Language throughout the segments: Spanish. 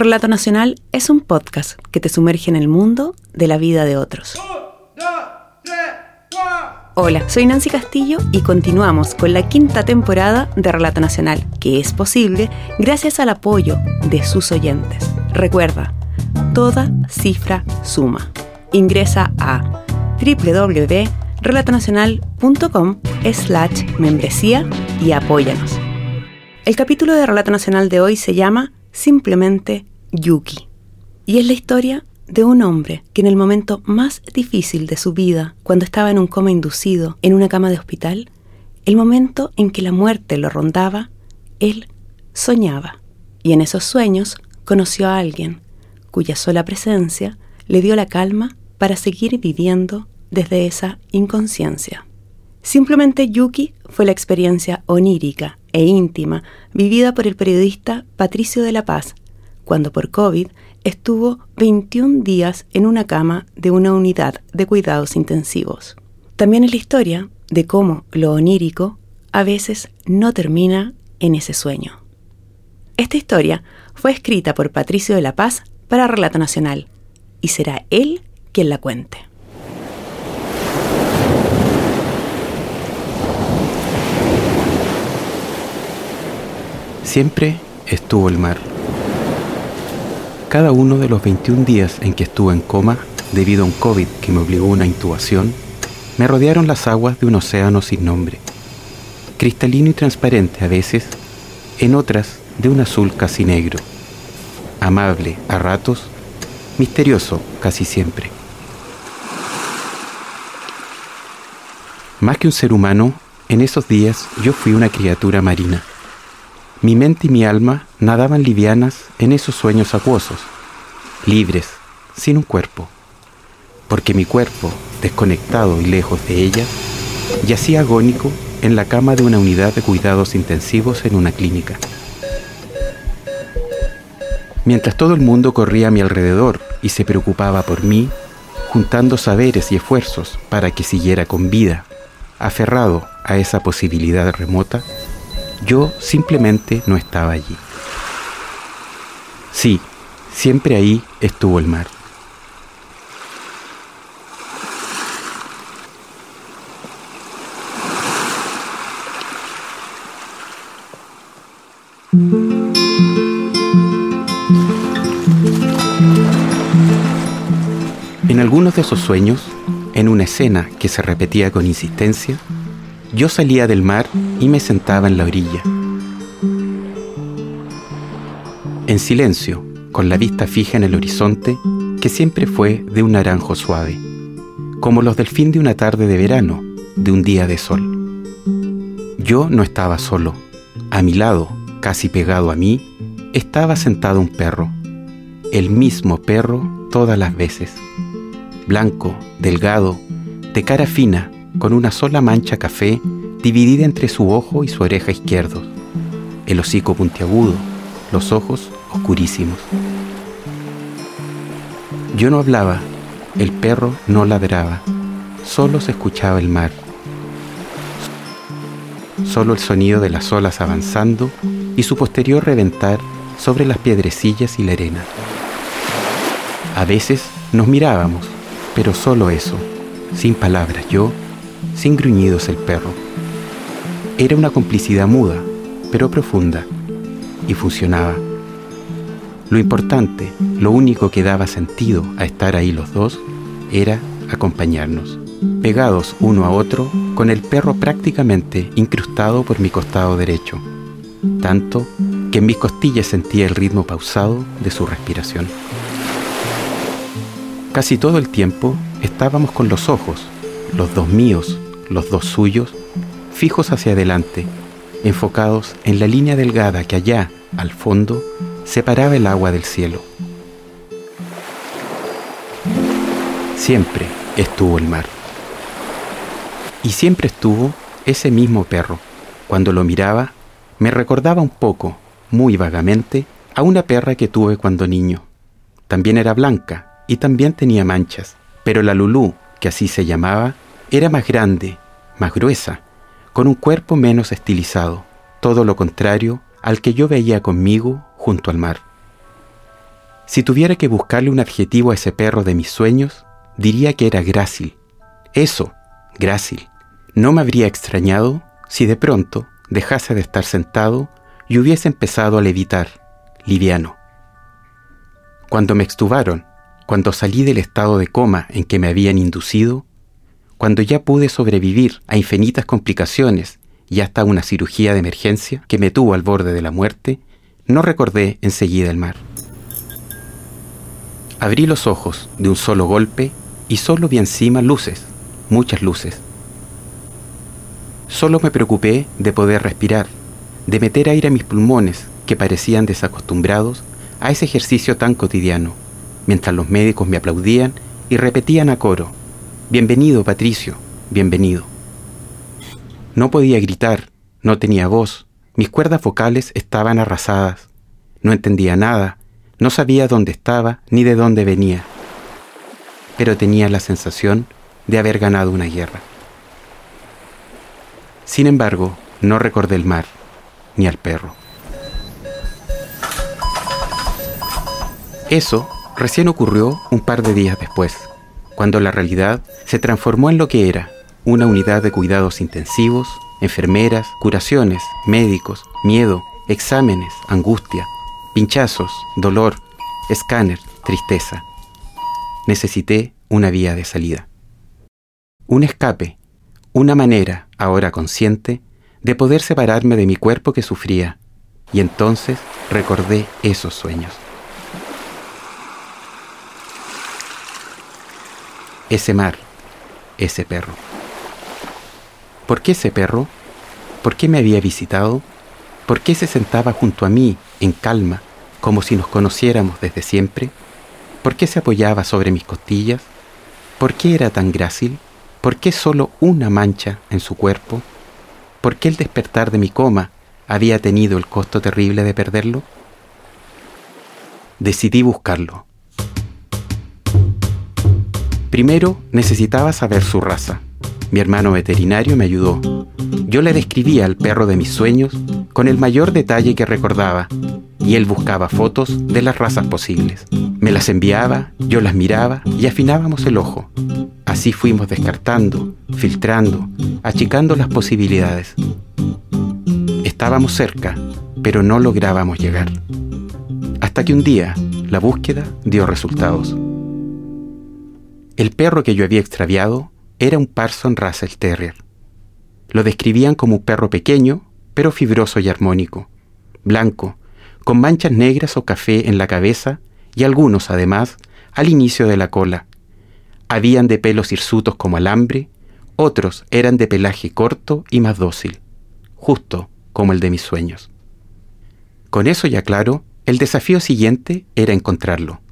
Relato Nacional es un podcast que te sumerge en el mundo de la vida de otros. Hola, soy Nancy Castillo y continuamos con la quinta temporada de Relato Nacional, que es posible gracias al apoyo de sus oyentes. Recuerda, toda cifra suma. Ingresa a www.relatonacional.com slash membresía y apóyanos. El capítulo de Relato Nacional de hoy se llama simplemente Yuki y es la historia de un hombre que en el momento más difícil de su vida, cuando estaba en un coma inducido en una cama de hospital, el momento en que la muerte lo rondaba, él soñaba. Y en esos sueños conoció a alguien cuya sola presencia le dio la calma para seguir viviendo desde esa inconsciencia. Simplemente Yuki fue la experiencia onírica e íntima vivida por el periodista Patricio de la Paz, cuando por COVID estuvo 21 días en una cama de una unidad de cuidados intensivos. También es la historia de cómo lo onírico a veces no termina en ese sueño. Esta historia fue escrita por Patricio de la Paz para Relato Nacional y será él quien la cuente. Siempre estuvo el mar cada uno de los 21 días en que estuve en coma debido a un COVID que me obligó a una intubación, me rodearon las aguas de un océano sin nombre, cristalino y transparente a veces, en otras de un azul casi negro, amable a ratos, misterioso casi siempre. Más que un ser humano, en esos días yo fui una criatura marina mi mente y mi alma nadaban livianas en esos sueños acuosos, libres, sin un cuerpo, porque mi cuerpo, desconectado y lejos de ella, yacía agónico en la cama de una unidad de cuidados intensivos en una clínica. Mientras todo el mundo corría a mi alrededor y se preocupaba por mí, juntando saberes y esfuerzos para que siguiera con vida, aferrado a esa posibilidad remota, yo simplemente no estaba allí. Sí, siempre ahí estuvo el mar. En algunos de esos sueños, en una escena que se repetía con insistencia, yo salía del mar y me sentaba en la orilla. En silencio, con la vista fija en el horizonte, que siempre fue de un naranjo suave, como los del fin de una tarde de verano, de un día de sol. Yo no estaba solo. A mi lado, casi pegado a mí, estaba sentado un perro, el mismo perro todas las veces, blanco, delgado, de cara fina, con una sola mancha café dividida entre su ojo y su oreja izquierdos, el hocico puntiagudo, los ojos oscurísimos. Yo no hablaba, el perro no ladraba, solo se escuchaba el mar, solo el sonido de las olas avanzando y su posterior reventar sobre las piedrecillas y la arena. A veces nos mirábamos, pero solo eso, sin palabras yo sin gruñidos el perro. Era una complicidad muda, pero profunda, y funcionaba. Lo importante, lo único que daba sentido a estar ahí los dos, era acompañarnos, pegados uno a otro, con el perro prácticamente incrustado por mi costado derecho, tanto que en mis costillas sentía el ritmo pausado de su respiración. Casi todo el tiempo estábamos con los ojos los dos míos, los dos suyos, fijos hacia adelante, enfocados en la línea delgada que allá, al fondo, separaba el agua del cielo. Siempre estuvo el mar. Y siempre estuvo ese mismo perro. Cuando lo miraba, me recordaba un poco, muy vagamente, a una perra que tuve cuando niño. También era blanca y también tenía manchas, pero la Lulú, que así se llamaba, era más grande, más gruesa, con un cuerpo menos estilizado, todo lo contrario al que yo veía conmigo junto al mar. Si tuviera que buscarle un adjetivo a ese perro de mis sueños, diría que era grácil. Eso, grácil. No me habría extrañado si de pronto dejase de estar sentado y hubiese empezado a levitar, liviano. Cuando me extubaron, cuando salí del estado de coma en que me habían inducido, cuando ya pude sobrevivir a infinitas complicaciones y hasta una cirugía de emergencia que me tuvo al borde de la muerte, no recordé enseguida el mar. Abrí los ojos de un solo golpe y solo vi encima luces, muchas luces. Solo me preocupé de poder respirar, de meter aire a mis pulmones que parecían desacostumbrados a ese ejercicio tan cotidiano, mientras los médicos me aplaudían y repetían a coro, Bienvenido, Patricio, bienvenido. No podía gritar, no tenía voz, mis cuerdas vocales estaban arrasadas, no entendía nada, no sabía dónde estaba ni de dónde venía, pero tenía la sensación de haber ganado una guerra. Sin embargo, no recordé el mar, ni al perro. Eso recién ocurrió un par de días después, cuando la realidad se transformó en lo que era, una unidad de cuidados intensivos, enfermeras, curaciones, médicos, miedo, exámenes, angustia, pinchazos, dolor, escáner, tristeza. Necesité una vía de salida. Un escape, una manera, ahora consciente, de poder separarme de mi cuerpo que sufría, y entonces recordé esos sueños. Ese mar, ese perro. ¿Por qué ese perro? ¿Por qué me había visitado? ¿Por qué se sentaba junto a mí en calma, como si nos conociéramos desde siempre? ¿Por qué se apoyaba sobre mis costillas? ¿Por qué era tan grácil? ¿Por qué solo una mancha en su cuerpo? ¿Por qué el despertar de mi coma había tenido el costo terrible de perderlo? Decidí buscarlo Primero necesitaba saber su raza. Mi hermano veterinario me ayudó. Yo le describía al perro de mis sueños con el mayor detalle que recordaba y él buscaba fotos de las razas posibles. Me las enviaba, yo las miraba y afinábamos el ojo. Así fuimos descartando, filtrando, achicando las posibilidades. Estábamos cerca, pero no lográbamos llegar. Hasta que un día la búsqueda dio resultados. El perro que yo había extraviado era un Parson Russell Terrier. Lo describían como un perro pequeño, pero fibroso y armónico, blanco, con manchas negras o café en la cabeza y algunos, además, al inicio de la cola. Habían de pelos hirsutos como alambre, otros eran de pelaje corto y más dócil, justo como el de mis sueños. Con eso ya claro, el desafío siguiente era encontrarlo.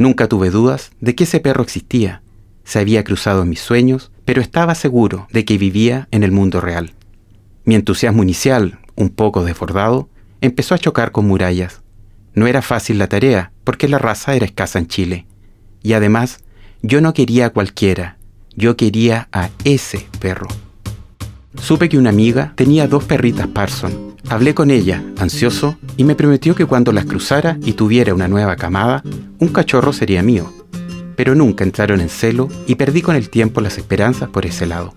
Nunca tuve dudas de que ese perro existía. Se había cruzado en mis sueños, pero estaba seguro de que vivía en el mundo real. Mi entusiasmo inicial, un poco desbordado, empezó a chocar con murallas. No era fácil la tarea, porque la raza era escasa en Chile. Y además, yo no quería a cualquiera, yo quería a ese perro. Supe que una amiga tenía dos perritas Parson Hablé con ella, ansioso, y me prometió que cuando las cruzara y tuviera una nueva camada, un cachorro sería mío. Pero nunca entraron en celo y perdí con el tiempo las esperanzas por ese lado.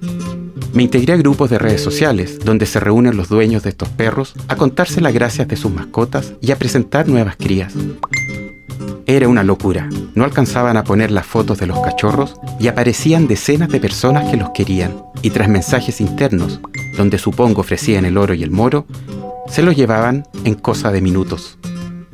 Me integré a grupos de redes sociales donde se reúnen los dueños de estos perros a contarse las gracias de sus mascotas y a presentar nuevas crías. Era una locura. No alcanzaban a poner las fotos de los cachorros y aparecían decenas de personas que los querían. Y tras mensajes internos, donde supongo ofrecían el oro y el moro, se los llevaban en cosa de minutos.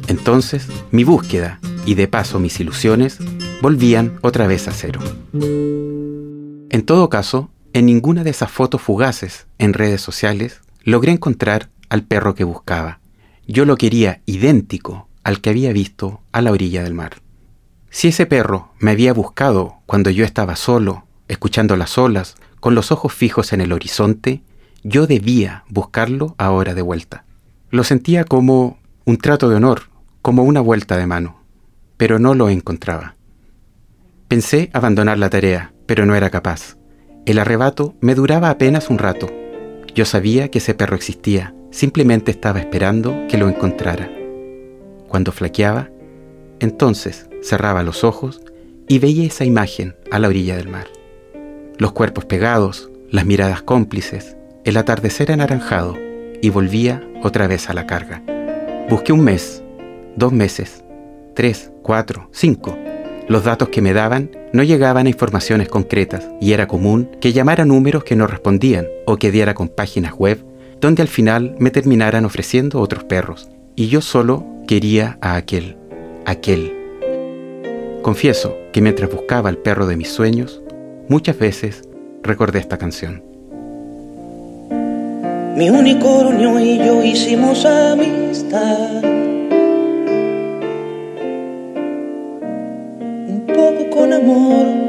Entonces, mi búsqueda y de paso mis ilusiones volvían otra vez a cero. En todo caso, en ninguna de esas fotos fugaces en redes sociales logré encontrar al perro que buscaba. Yo lo quería idéntico al que había visto a la orilla del mar. Si ese perro me había buscado cuando yo estaba solo, escuchando las olas, con los ojos fijos en el horizonte, yo debía buscarlo ahora de vuelta. Lo sentía como un trato de honor, como una vuelta de mano, pero no lo encontraba. Pensé abandonar la tarea, pero no era capaz. El arrebato me duraba apenas un rato. Yo sabía que ese perro existía, simplemente estaba esperando que lo encontrara. Cuando flaqueaba, Entonces cerraba los ojos y veía esa imagen a la orilla del mar. Los cuerpos pegados, las miradas cómplices, el atardecer anaranjado y volvía otra vez a la carga. Busqué un mes, dos meses, tres, cuatro, cinco. Los datos que me daban no llegaban a informaciones concretas y era común que llamara números que no respondían o que diera con páginas web donde al final me terminaran ofreciendo otros perros. Y yo solo quería a aquel, aquel. Confieso que mientras buscaba al perro de mis sueños, muchas veces recordé esta canción. Mi unicornio y yo hicimos amistad. Un poco con amor,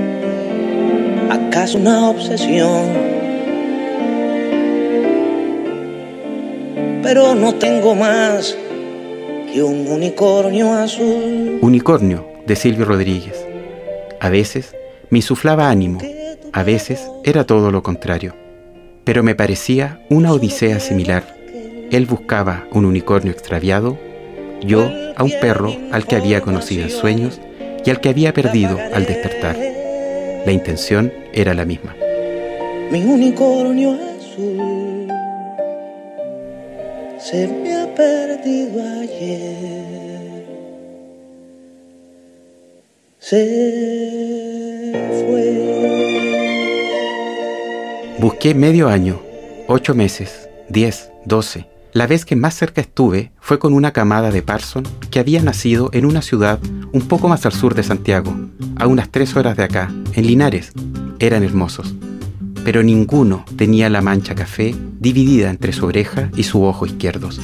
acaso una obsesión. Pero no tengo más que un unicornio azul. Unicornio de Silvio Rodríguez. A veces me insuflaba ánimo, a veces era todo lo contrario. Pero me parecía una odisea similar. Él buscaba un unicornio extraviado, yo a un perro al que había conocido en sueños y al que había perdido al despertar. La intención era la misma. Mi unicornio azul se me ha perdido ayer. Se fue. Busqué medio año, ocho meses, diez, doce. La vez que más cerca estuve fue con una camada de Parson que había nacido en una ciudad un poco más al sur de Santiago, a unas tres horas de acá, en Linares. Eran hermosos, pero ninguno tenía la mancha café dividida entre su oreja y su ojo izquierdos.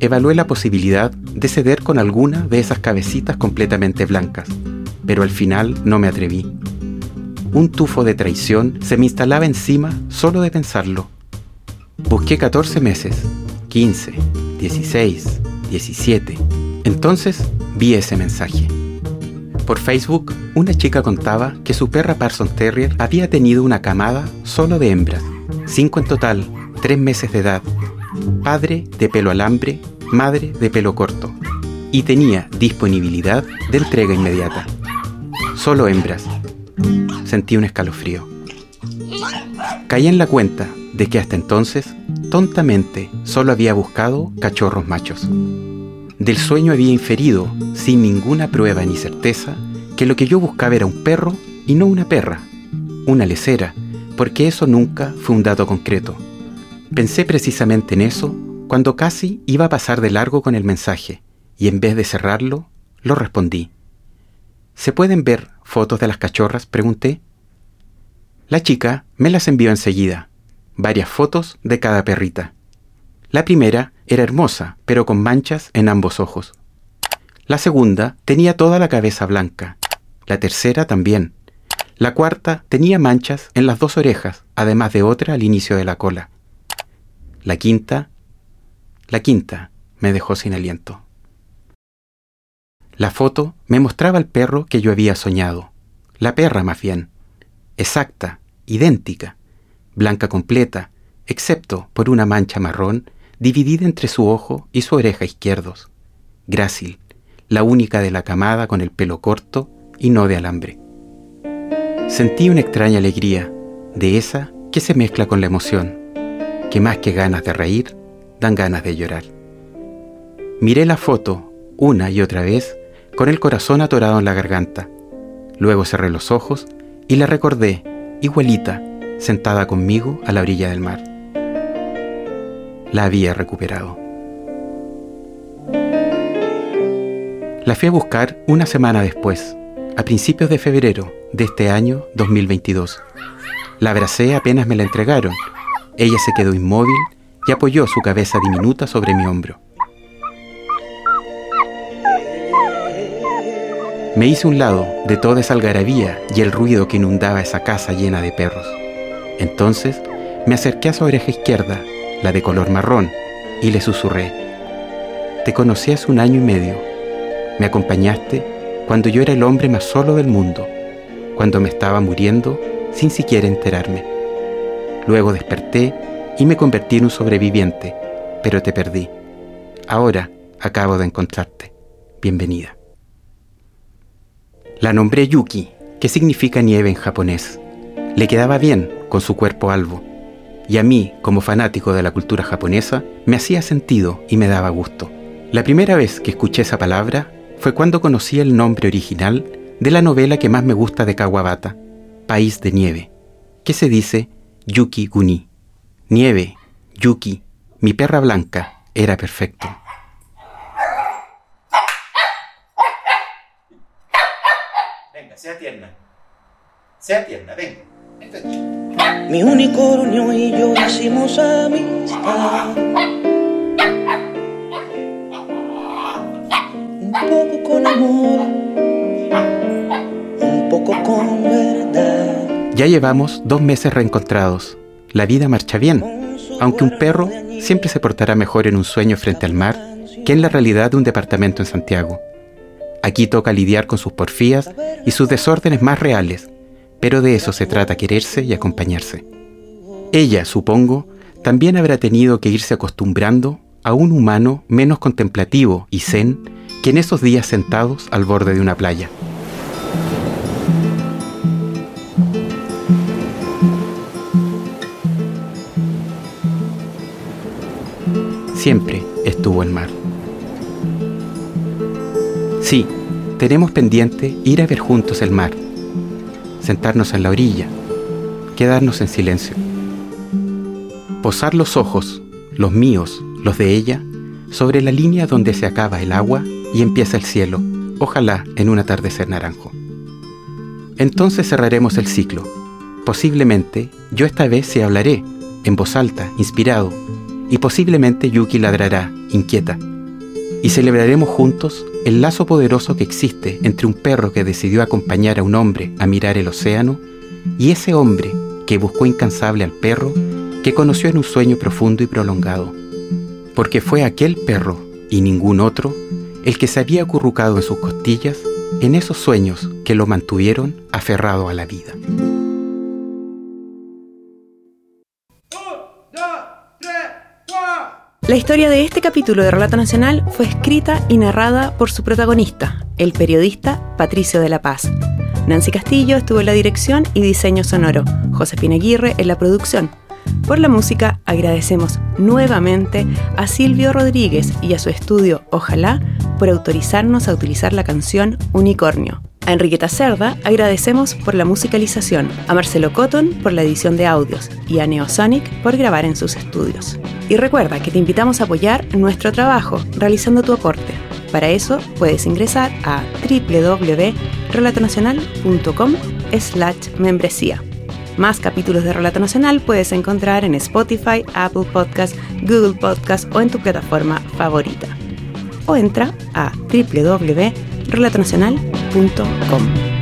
Evalué la posibilidad de ceder con alguna de esas cabecitas completamente blancas, pero al final no me atreví. Un tufo de traición se me instalaba encima solo de pensarlo. Busqué 14 meses, 15, 16, 17. Entonces vi ese mensaje. Por Facebook, una chica contaba que su perra Parson Terrier había tenido una camada solo de hembras, cinco en total, tres meses de edad, padre de pelo alambre, madre de pelo corto, y tenía disponibilidad de entrega inmediata. Solo hembras. Sentí un escalofrío. Caí en la cuenta de que hasta entonces, tontamente, solo había buscado cachorros machos. Del sueño había inferido, sin ninguna prueba ni certeza, que lo que yo buscaba era un perro y no una perra, una lecera, porque eso nunca fue un dato concreto. Pensé precisamente en eso cuando casi iba a pasar de largo con el mensaje, y en vez de cerrarlo, lo respondí. ¿Se pueden ver fotos de las cachorras? pregunté. La chica me las envió enseguida, varias fotos de cada perrita. La primera era hermosa, pero con manchas en ambos ojos. La segunda tenía toda la cabeza blanca. La tercera también. La cuarta tenía manchas en las dos orejas, además de otra al inicio de la cola. La quinta... La quinta me dejó sin aliento. La foto me mostraba el perro que yo había soñado. La perra más bien. Exacta, idéntica, blanca completa, excepto por una mancha marrón dividida entre su ojo y su oreja izquierdos. Grácil, la única de la camada con el pelo corto y no de alambre. Sentí una extraña alegría, de esa que se mezcla con la emoción, que más que ganas de reír, dan ganas de llorar. Miré la foto una y otra vez con el corazón atorado en la garganta. Luego cerré los ojos y la recordé, igualita, sentada conmigo a la orilla del mar la había recuperado. La fui a buscar una semana después, a principios de febrero de este año 2022. La abracé apenas me la entregaron, Ella se quedó inmóvil y apoyó su cabeza diminuta sobre mi hombro. Me hice un lado de toda esa algarabía y el ruido que inundaba esa casa llena de perros. Entonces me acerqué a su oreja izquierda, la de color marrón, y le susurré. Te conocí hace un año y medio. Me acompañaste cuando yo era el hombre más solo del mundo, cuando me estaba muriendo sin siquiera enterarme. Luego desperté y me convertí en un sobreviviente, pero te perdí. Ahora acabo de encontrarte. Bienvenida. La nombré Yuki, que significa nieve en japonés. Le quedaba bien con su cuerpo albo, y a mí, como fanático de la cultura japonesa, me hacía sentido y me daba gusto. La primera vez que escuché esa palabra fue cuando conocí el nombre original de la novela que más me gusta de Kawabata, País de Nieve, que se dice Yuki Guni. Nieve, Yuki, mi perra blanca, era perfecto. sea tierna. Sea tierna, venga. Mi unicornio y yo hicimos amistad. Un poco con amor, un poco con verdad. Ya llevamos dos meses reencontrados. La vida marcha bien, aunque un perro siempre se portará mejor en un sueño frente al mar que en la realidad de un departamento en Santiago. Aquí toca lidiar con sus porfías y sus desórdenes más reales, pero de eso se trata quererse y acompañarse. Ella, supongo, también habrá tenido que irse acostumbrando a un humano menos contemplativo y zen que en esos días sentados al borde de una playa. Siempre estuvo el mar. Sí, tenemos pendiente ir a ver juntos el mar, sentarnos en la orilla, quedarnos en silencio, posar los ojos, los míos, los de ella, sobre la línea donde se acaba el agua y empieza el cielo, ojalá en un atardecer naranjo. Entonces cerraremos el ciclo. Posiblemente yo esta vez se hablaré, en voz alta, inspirado, y posiblemente Yuki ladrará, inquieta y celebraremos juntos el lazo poderoso que existe entre un perro que decidió acompañar a un hombre a mirar el océano y ese hombre que buscó incansable al perro que conoció en un sueño profundo y prolongado. Porque fue aquel perro y ningún otro el que se había acurrucado en sus costillas en esos sueños que lo mantuvieron aferrado a la vida. La historia de este capítulo de Relato Nacional fue escrita y narrada por su protagonista, el periodista Patricio de la Paz. Nancy Castillo estuvo en la dirección y diseño sonoro, Josefina Aguirre en la producción. Por la música agradecemos nuevamente a Silvio Rodríguez y a su estudio Ojalá por autorizarnos a utilizar la canción Unicornio. A Enriqueta Cerda agradecemos por la musicalización, a Marcelo Cotton por la edición de audios y a Neosonic por grabar en sus estudios. Y recuerda que te invitamos a apoyar nuestro trabajo realizando tu aporte. Para eso puedes ingresar a www.relatonacional.com slash membresía. Más capítulos de Relato Nacional puedes encontrar en Spotify, Apple Podcast, Google Podcast o en tu plataforma favorita. O entra a www.relatonacional.com www.radiomaría.com.